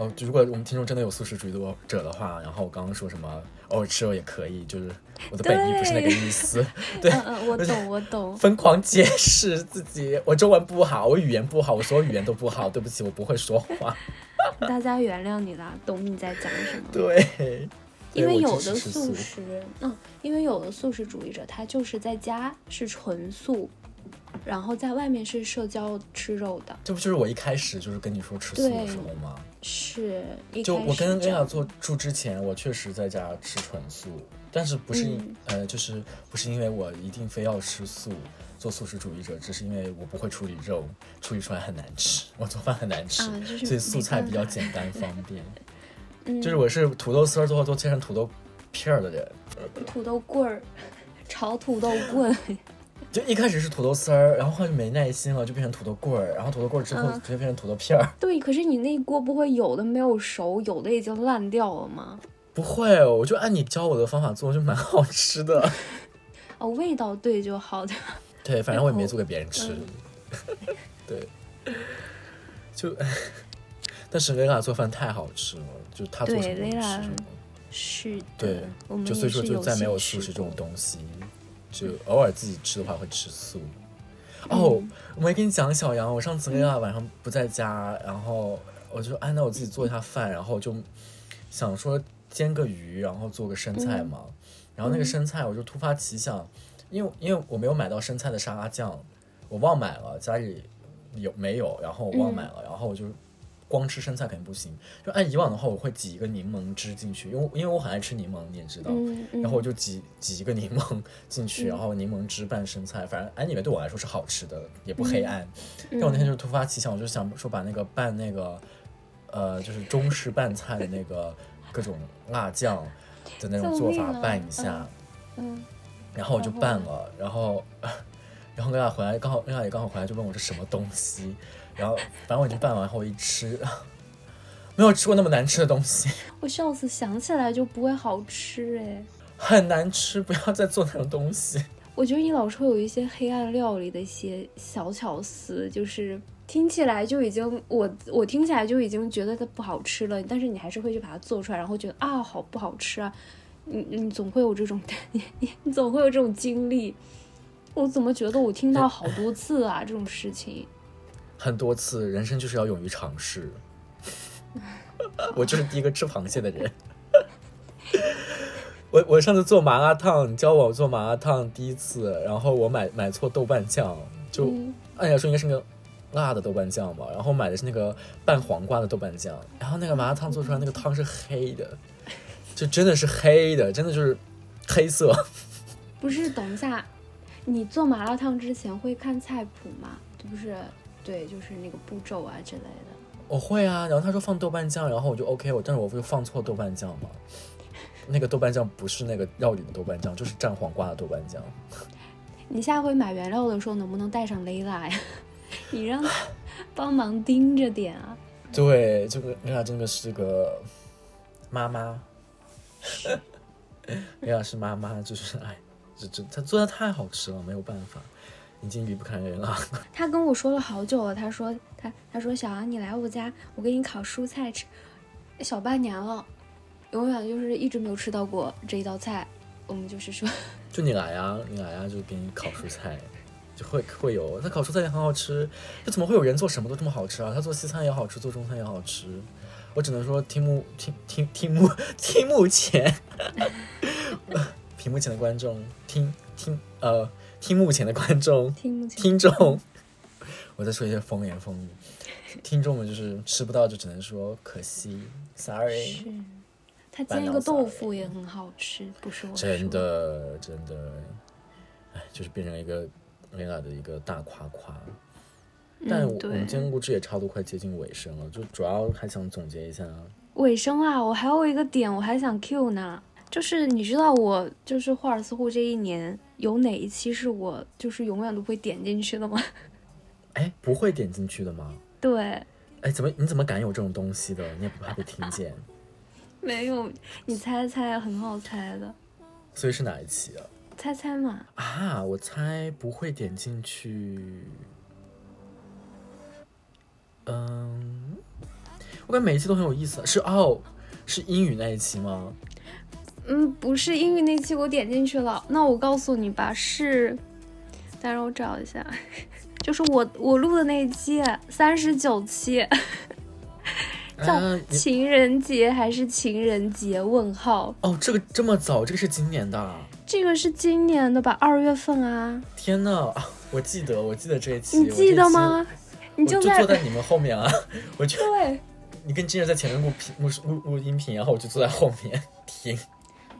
哦，如果我们听众真的有素食主义的者的话，然后我刚刚说什么偶尔吃肉也可以，就是我的本意不是那个意思。对，嗯嗯，我懂，我懂。疯狂解释自己，我中文不好，我语言不好，我所有语言都不好，对不起，我不会说话。大家原谅你啦，懂你在讲什么。对，因为有的素食，嗯，因为有的素食主义者，他就是在家是纯素，然后在外面是社交吃肉的，这不就是我一开始就是跟你说吃素的时候吗？是就我跟始这样恩雅做住之前，我确实在家吃纯素，但是不是呃，就是不是因为我一定非要吃素，做素食主义者，只是因为我不会处理肉，处理出来很难吃，我做饭很难吃，啊就是所以素菜比较简单 方便。嗯，就是我是土豆丝儿最后都切成土豆片儿的人，土豆棍儿，炒土豆棍。就一开始是土豆丝儿，然后后来就没耐心了，就变成土豆棍儿，然后土豆棍儿之后嗯直接变成土豆片儿。对，可是你那一锅不会有的没有熟，有的已经烂掉了吗？不会，我就按你教我的方法做，就蛮好吃的。哦，味道对就好的。对，反正我也没做给别人吃。嗯 对，就，但是蕾拉做饭太好吃了，就她做对什么吃什么。是的，对就所以说就再没有素食这种东西，就偶尔自己吃的话会吃素。哦，嗯我没跟你讲小杨，我上次蕾拉晚上不在家，然后我就哎，那我自己做一下饭，然后就想说煎个鱼，然后做个生菜嘛。然后那个嗯生菜我就突发奇想，因为因为我没有买到生菜的沙拉酱，我忘买了，家里有没有？然后我忘买了，然后我就光吃生菜肯定不行。就按以往的话，我会挤一个柠檬汁进去，因为因为我很爱吃柠檬，你也知道。嗯嗯，然后我就挤挤一个柠檬 进去，嗯然后柠檬汁拌生菜，反正安妮们对我来说是好吃的，也不黑暗。嗯但我那天就突发奇想，我就想说把那个拌那个，呃，就是中式拌菜的那个各种辣酱的那种做法拌一下，嗯然后我就拌了，然后 然后那俩回来，刚好那俩也刚好回来就问我这什么东西，然后反正我已经拌完后我一吃，没有吃过那么难吃的东西，我笑死，想起来就不会好吃哎。很难吃，不要再做那种东西。我觉得你老是会有一些黑暗料理的一些小巧思，就是听起来就已经我我听起来就已经觉得它不好吃了，但是你还是会去把它做出来，然后觉得啊好不好吃啊，你你总会有这种你你 你总会有这种经历。我怎么觉得我听到好多次啊这种事情？很多次，人生就是要勇于尝试。我就是第一个吃螃蟹的人。我我上次做麻辣烫，你教我做麻辣烫第一次，然后我买买错豆瓣酱，就、嗯按理来说应该是那个辣的豆瓣酱吧，然后买的是那个拌黄瓜的豆瓣酱，然后那个麻辣烫做出来那个汤是黑的，就真的是黑的，真的就是黑色。不是，等一下，你做麻辣烫之前会看菜谱吗？不是，对，就是那个步骤啊之类的。我会啊，然后他说放豆瓣酱，然后我就 OK，我但是我就放错豆瓣酱嘛。那个豆瓣酱不是那个料理的豆瓣酱，就是蘸黄瓜的豆瓣酱。你下回买原料的时候能不能带上蕾拉呀？你让他帮忙盯着点啊。对，这个薇娅真的是个妈妈，薇娅是妈妈，就是哎，这这她做的太好吃了，没有办法，已经离不开人了。他跟我说了好久了，他说他他说小杨你来我家，我给你烤蔬菜吃，小半年了，永远就是一直没有吃到过这一道菜。我们就是说，就你来呀，你来呀，就给你烤蔬菜，就会会有。他烤蔬菜也很好吃，就怎么会有人做什么都这么好吃啊？他做西餐也好吃，做中餐也好吃。我只能说听目听听听目听目前，屏幕前的观众听听呃听目前的观众听众，我在说一些风言风语，听众们就是吃不到就只能说可惜，sorry。是，他煎一个豆腐也很好吃，不是我真。的真的，哎，就是变成一个薇娅的一个大夸夸。但我们今。天录制也差不多快接近尾声了，就主要还想总结一下，尾声啊，我还有一个点我还想 Q 呢，就是你知道我就是霍尔斯户这一年有哪一期是我就是永远都不会点进去的吗？哎，不会点进去的吗？对，哎，怎么你怎么敢有这种东西的？你也不怕被听见？没有，你猜猜，很好猜的，所以是哪一期啊？猜猜嘛。啊，我猜不会点进去。嗯，我感觉每一期都很有意思。是哦，是英语那一期吗？嗯，不是英语那期我点进去了，那我告诉你吧，是，等让我找一下，就是我我录的那一期，三十九期，叫情人节还是情人节？问号，哦，这个这么早，这个是今年的啊。这个是今年的吧？二月份啊，天呐，啊我记得，我记得这一期，你记得吗？你就在坐在你们后面啊，我就对，你跟金儿在前面录屏录录录音频，然后我就坐在后面 听。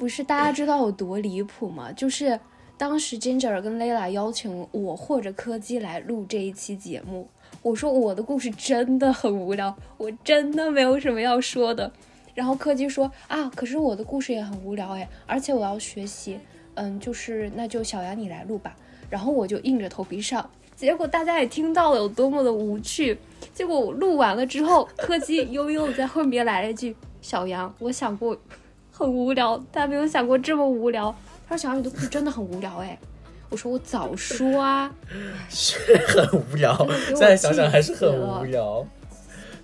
不是大家知道有多离谱吗？就是当时 Ginger 跟 Layla 邀请我或者柯基来录这一期节目，我说我的故事真的很无聊，我真的没有什么要说的。然后柯基说啊，可是我的故事也很无聊哎，而且我要学习，嗯，就是那就小杨你来录吧。然后我就硬着头皮上，结果大家也听到了有多么的无趣。结果我录完了之后，柯基悠悠在后面来了一句：“小杨，我想过很无聊，但没有想过这么无聊。”他说：“小杨，你的故事真的很无聊哎。”我说：“我早说啊。”是很无聊，现在想想还是很无聊，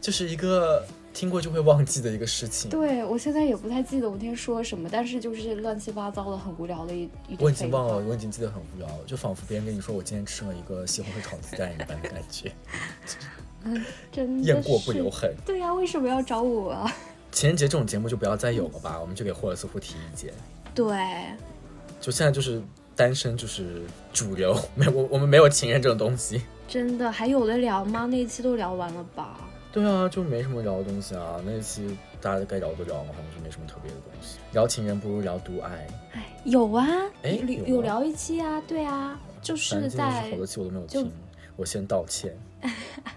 就是一个。听过就会忘记的一个事情。对我现在也不太记得我那天说什么，但是就是乱七八糟的，很无聊的一一。我已经忘了，我已经记得很无聊，就仿佛别人跟你说我今天吃了一个西红柿炒鸡蛋一般的感觉。嗯，真雁过不留痕。对呀，为什么要找我啊？情人节这种节目就不要再有了吧，我们就给霍尔斯夫提意见。对，就现在就是单身就是主流，没我我们没有情人这种东西。真的还有的聊吗？那一期都聊完了吧？对啊，就没什么聊的东西啊。那一期大家该聊都聊了，好像就没什么特别的东西。聊情人不如聊独爱。哎，有啊，哎，有聊一期啊，对啊，就是在好多期我都没有听，我先道歉。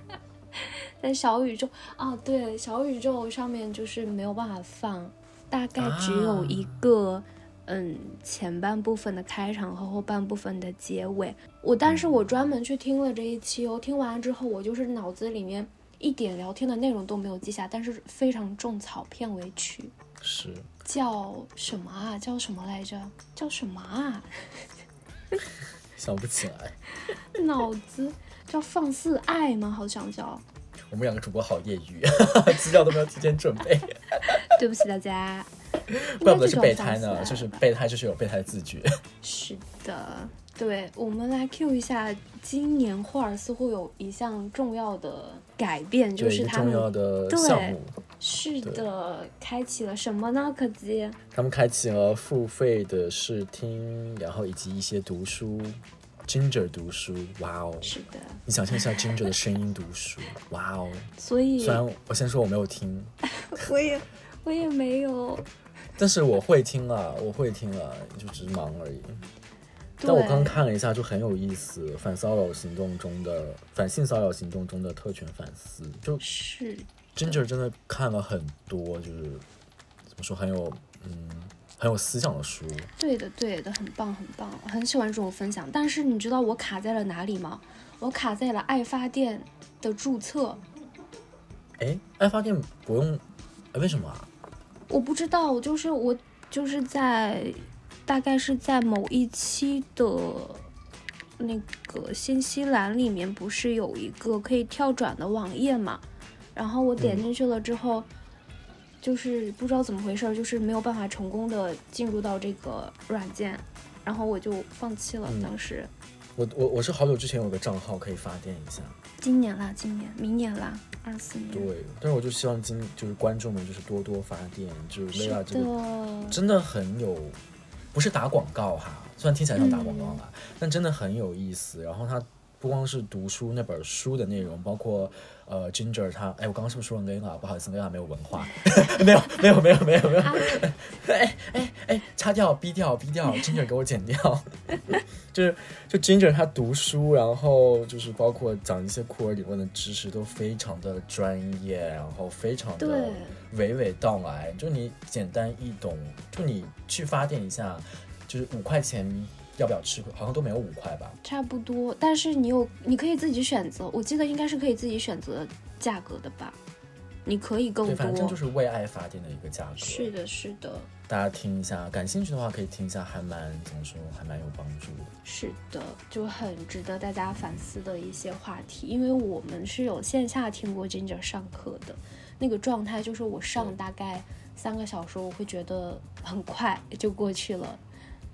在小宇宙啊，对，小宇宙上面就是没有办法放，大概只有一个，嗯，前半部分的开场和后半部分的结尾。我，但是我专门去听了这一期哦，听完之后我就是脑子里面。一点聊天的内容都没有记下，但是非常种草片尾曲，是 叫什么啊？叫什么来着？叫什么啊？想不起来。脑子叫放肆爱吗？好像叫。我们两个主播好业余，资料都没有提前准备。对不起大家。怪不得是备胎呢，就是备胎就是有备胎的自觉。是的。对，我们来 Q 一下，今年霍尔似乎有一项重要的改变，就是他们重要的项目，是的，开启了什么呢？柯基？他们开启了付费的试听，然后以及一些读书，Ginger 读书，哇哦，是的，你想象一下 Ginger 的声音读书，哇哦，所以虽然我先说我没有听，我也我也没有，但是我会听啊，我会听啊，就只是忙而已。但我刚看了一下，就很有意思。反骚扰行动中的反性骚扰行动中的特权反思，就是 Ginger 真的看了很多，就是怎么说很有嗯很有思想的书。对的，对的，很棒，很棒，很喜欢这种分享。但是你知道我卡在了哪里吗？我卡在了爱发电的注册。哎，爱发电不用？为什么啊？我不知道，就是我就是在。大概是在某一期的那个信息栏里面，不是有一个可以跳转的网页嘛？然后我点进去了之后，就是不知道怎么回事，就是没有办法成功的进入到这个软件，然后我就放弃了。当时，我我我是好久之前有个账号可以发电一下。今年啦，今年，明年啦，二四年。对，但是我就希望今就是观众们就是多多发电，就是薇娅这个真的很有。不是打广告哈，虽然听起来像打广告吧，但真的很有意思。然后它不光是读书那本书的内容，包括呃，Ginger 他，哎，我刚刚是不是说了 Lena？不好意思，Lena 没有文化，没有，没有，没有，没有，没有。哎哎哎，擦掉，B 掉，B 掉，Ginger 给我剪掉。就是就 Ginger 他读书，然后就是包括讲一些库尔理论的知识都非常的专业，然后非常的娓娓道来，就你简单易懂，就你去发电一下，就是五块钱要不要吃？好像都没有五块吧？差不多，但是你有你可以自己选择，我记得应该是可以自己选择价格的吧？你可以更多，反正就是为爱发电的一个价格。是的，是的。大家听一下，感兴趣的话可以听一下，还蛮怎么说，还蛮有帮助的。是的，就很值得大家反思的一些话题。因为我们是有线下听过 Ginger 上课的，那个状态就是我上大概三个小时，我会觉得很快就过去了，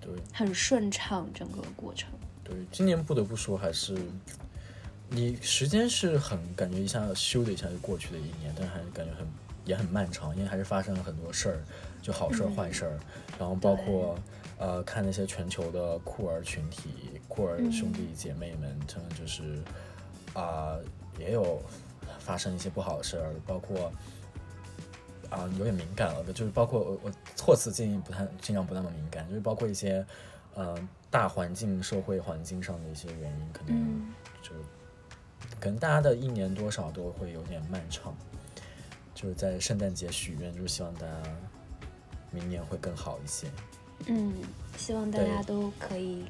对，很顺畅整个过程。对，今年不得不说还是。你时间是很感觉一下咻的一下就过去的一年，但还感觉很也很漫长，因为还是发生了很多事儿，就好事儿坏事儿，然后包括呃看那些全球的酷儿群体、酷儿兄弟姐妹们，他们就是啊也有发生一些不好的事儿，包括啊有点敏感了的，就是包括我我措辞建议不太尽量不那么敏感，就是包括一些。呃大环境、社会环境上的一些原因，可能嗯就、可能大家的一年多少都会有点漫长。就是在圣诞节许愿，就是希望大家明年会更好一些。嗯，希望大家都可以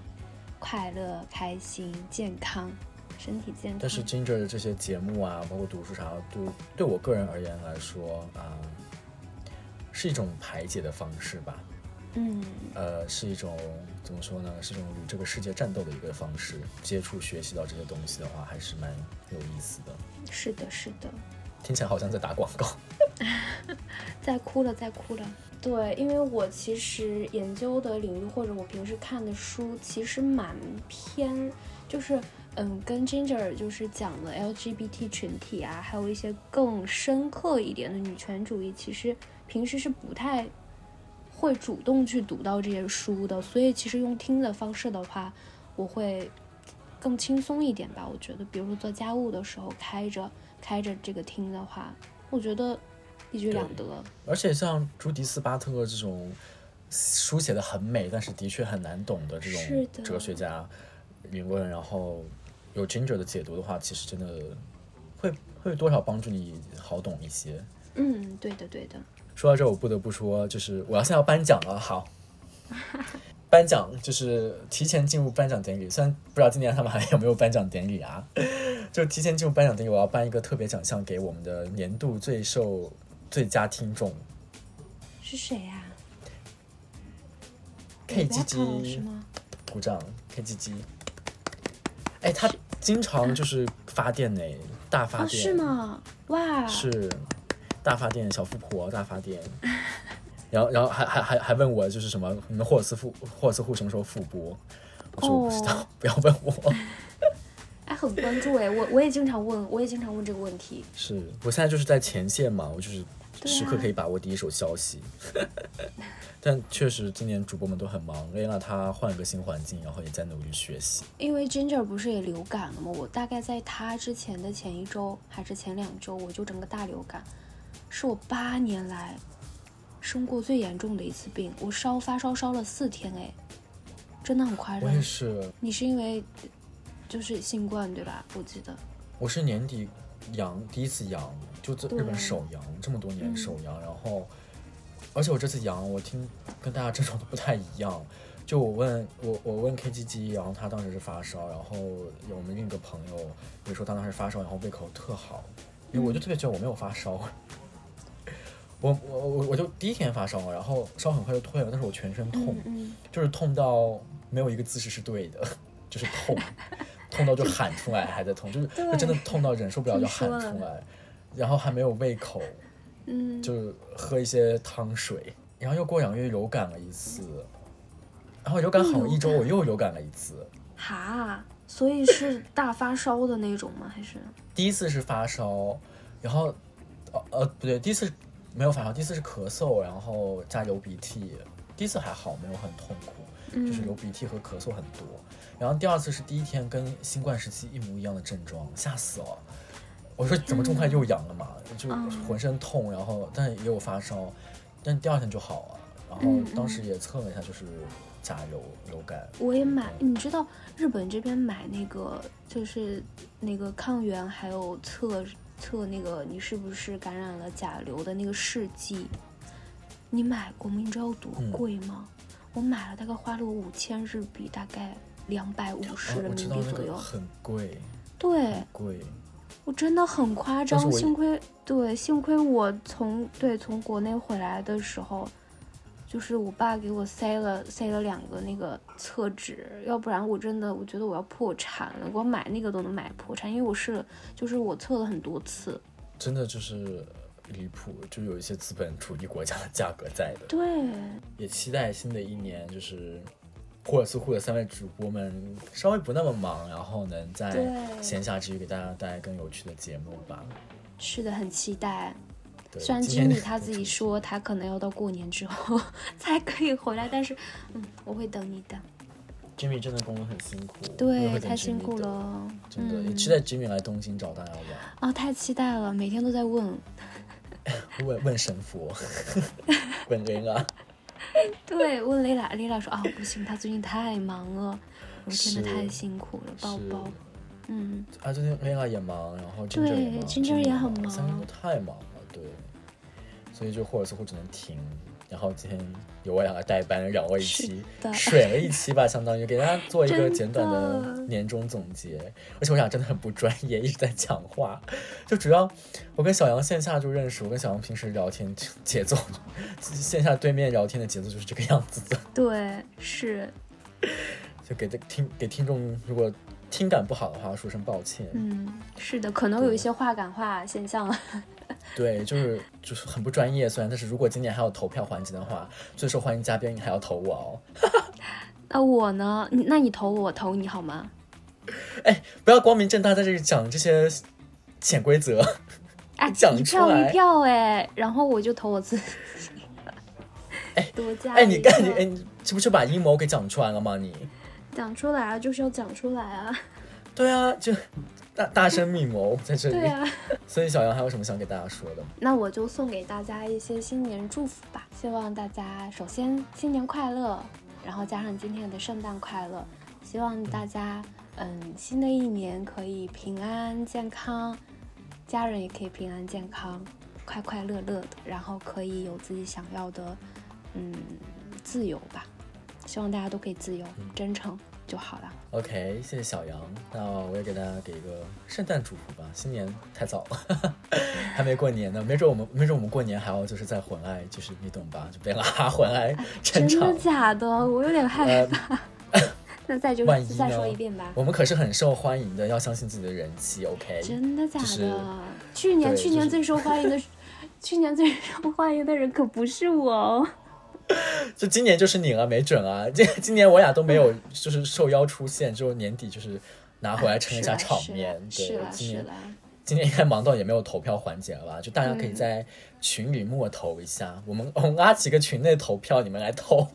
快乐、开心、健康，身体健康。但是 Ginger 的这些节目啊，包括读书啥，对对我个人而言来说啊、是一种排解的方式吧。嗯呃，是一种怎么说呢？是一种与这个世界战斗的一个方式。接触、学习到这些东西的话，还是蛮有意思的。是的，是的。听起来好像在打广告。再哭了，再哭了。对，因为我其实研究的领域或者我平时看的书，其实蛮偏，就是嗯，跟 Ginger 就是讲的 LGBT 群体啊，还有一些更深刻一点的女权主义，其实平时是不太会主动去读到这些书的，所以其实用听的方式的话，我会更轻松一点吧。我觉得，比如说做家务的时候开着开着这个听的话，我觉得一举两得。而且像朱迪斯·巴特这种书写的很美，但是的确很难懂的这是种的哲学家理论，然后有 Ginger 的解读的话，其实真的会会多少帮助你好懂一些。嗯，对的，对的。说到这，我不得不说，就是我要现在要颁奖了。好，颁奖就是提前进入颁奖典礼，虽然不知道今年他们还有没有颁奖典礼啊，就提前进入颁奖典礼，我要颁一个特别奖项给我们的年度最受最佳听众是谁呀、K 鸡 Rebecca 是鸡，吗？鼓掌 K G G，。哎，他经常就是发电呢，大发哦，电、是吗？哇，是大发电，小富婆大发电。然后，然后还还还还问我就是什么，你们霍尔斯复霍尔斯户什么时候复播？我说我不知道，哦 不要问我。哎，很关注哎，我我也经常问，我也经常问这个问题。是我现在就是在前线嘛，我就是时刻可以把握第一手消息。但确实今年主播们都很忙，Lena 她换了个新环境，然后也在努力学习。因为 Ginger 不是也流感了吗？我大概在他之前的前一周还是前两周，我就整个大流感，是我八年来生过最严重的一次病。我烧发烧烧了四天，哎，真的很夸张我也。是，你是因为就是新冠对吧？我记得。我是年底阳第一次阳，就在日本首阳，这么多年嗯首阳，然后而且我这次阳，我听跟大家 症状都不太一样。就我问我我问 K G G，然后他当时是发烧，然后有我们另一个朋友也说他当时发烧，然后胃口特好，因为我就特别觉得我没有发烧。我我我我就第一天发烧，然后烧很快就退了，但是我全身痛，嗯嗯，就是痛到没有一个姿势是对的，就是痛，痛到就喊出来还在痛，就是就真的痛到忍受不了就喊出来，然后还没有胃口，嗯，就喝一些汤水，然后又过两个月流感了一次，然后流感好了一周我又流感了一次，哈，所以是大发烧的那种吗？还是？第一次是发烧，然后呃呃不对，第一次没有发烧，第一次是咳嗽，然后加流鼻涕，第一次还好，没有很痛苦。就是流嗯鼻涕和咳嗽很多。然后第二次是第一天跟新冠时期一模一样的症状，吓死了。我说怎么这么快又阳了嘛？就嗯浑身痛，然后但也有发烧，但第二天就好了。然后嗯当时也测了一下，就是甲流流感。我也买，你知道日本这边买那个就是那个抗原，还有测测那个你是不是感染了甲流的那个试剂，你买过吗？你知道有多嗯贵吗？我买了大概花了我五千日币，大概两百五十哦，人民币左右。很贵，对。我真的很夸张，幸亏对，幸亏我从对从国内回来的时候，就是我爸给我塞了塞了两个那个厕纸，要不然我真的我觉得我要破产了，我买那个都能买破产，因为我是就是我测了很多次，真的就是离谱，就有一些资本主义国家的价格在的。对，也期待新的一年，就是霍尔斯库的三位主播们稍微不那么忙，然后能在闲暇之余给大家带来更有趣的节目吧。是的，很期待。对，虽然今天 Jimmy 他自己说他可能要到过年之后 才可以回来，但是嗯，我会等你的。Jimmy 真的工作很辛苦，对，太辛苦，了，真的、嗯也期待 Jimmy 来东京找大家玩，啊，太期待了，每天都在问。问问神佛，问雷啊。对，问雷拉，雷拉说啊不行，他最近太忙了，我说真的太辛苦了，抱是抱。嗯，啊，最近 Lena 也忙，然后 Ginger 对也忙 Ginger 也很忙三个人都太忙了，对，所以就或者似乎只能停。然后今天由我两个代班，让我一起的水了一期吧，相当于给大家做一个简短的的年终总结。而且我俩真的很不专业，一直在讲话。就主要我跟小杨线下就认识，我跟小杨平时聊天节奏，线下对面聊天的节奏就是这个样子的。对，是，就给的听给听众，如果听感不好的话，说声抱歉。嗯，是的，可能有一些话赶话现象。对，就是就是很不专业，虽然，但是如果今年还有投票环节的话，最受欢迎嘉宾你还要投我哦。那我呢？那你投我，我投你好吗？哎不要光明正大在这里讲这些潜规则。哎，讲一票出来一票哎，然后我就投我自己。哎多加哎，你干你哎，你这不就把阴谋给讲出来了吗？你讲出来啊，就是要讲出来啊。对啊，就大大声密谋在这里。对啊，所以小杨还有什么想给大家说的？那我就送给大家一些新年祝福吧。希望大家首先新年快乐，然后加上今天的圣诞快乐。希望大家嗯，新的一年可以平安健康，家人也可以平安健康，快快乐乐的，然后可以有自己想要的嗯自由吧。希望大家都可以自由、真诚就好了。OK，谢谢小杨。那我也给大家给一个圣诞祝福吧。新年太早了，还没过年呢，没准我们没准我们过年还要就是在混爱，就是你懂吧？就被拉混爱真的。假的？我有点害呃，怕。那再就是再说一遍吧。我们可是很受欢迎的，要相信自己的人气。OK，真的假的？就是去年去年最受欢迎的，去年最受欢迎的人可不是我哦。就今年就是你了，没准啊。今今年我俩都没有就是受邀出现，就年底就是拿回来撑一下场面。对今年今年应该忙到也没有投票环节了吧？就大家可以嗯在群里默投一下，我们 我们拉几个群内投票，你们来投。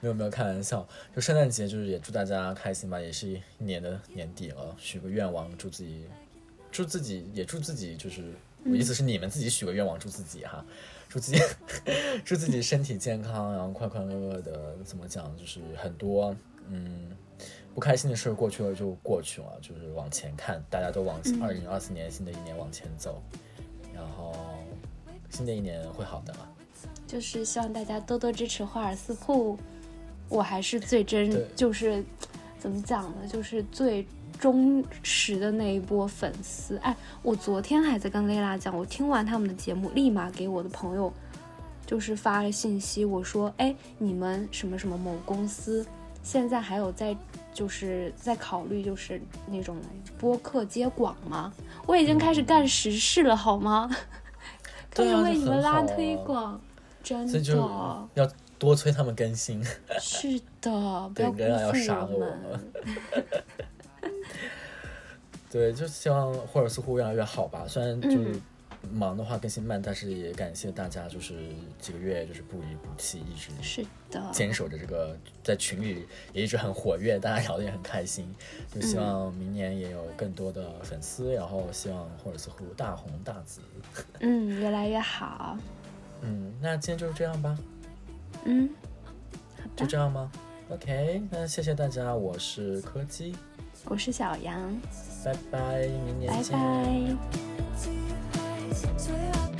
没有没有，开玩笑。就圣诞节，就是也祝大家开心吧，也是一年的年底了，许个愿望，祝自己，祝自己，也祝自己，就是我意思是你们自己许个愿望，祝自己哈，祝自己，祝自己身体健康，然后快快乐乐的。怎么讲？就是很多嗯不开心的事儿过去了就过去了，就是往前看，大家都往嗯二零二四年新的一年往前走，然后新的一年会好的。就是希望大家多多支持霍尔斯户。我还是最真，就是怎么讲呢？就是最忠实的那一波粉丝。哎，我昨天还在跟蕾拉讲，我听完他们的节目，立马给我的朋友就是发了信息，我说：“哎，你们什么什么某公司现在还有在就是在考虑就是那种播客接广吗？我已经开始干实事了，好吗？开始为你们拉推啊广，真的要多催他们更新。是的，不要辜负我们。对，就希望霍尔斯湖越来越好吧。虽然就是嗯忙的话更新慢，但是也感谢大家，就是几个月就是不离不弃，一直是的，坚守着这个，在群里也一直很活跃，大家聊得也很开心。就希望明年也有更多的粉丝，然后希望霍尔斯湖大红大紫。嗯，越来越好，嗯，那今天就是这样吧，嗯，好的，就这样吗？OK，那谢谢大家，我是柯基，我是小杨。拜拜明年见。拜拜。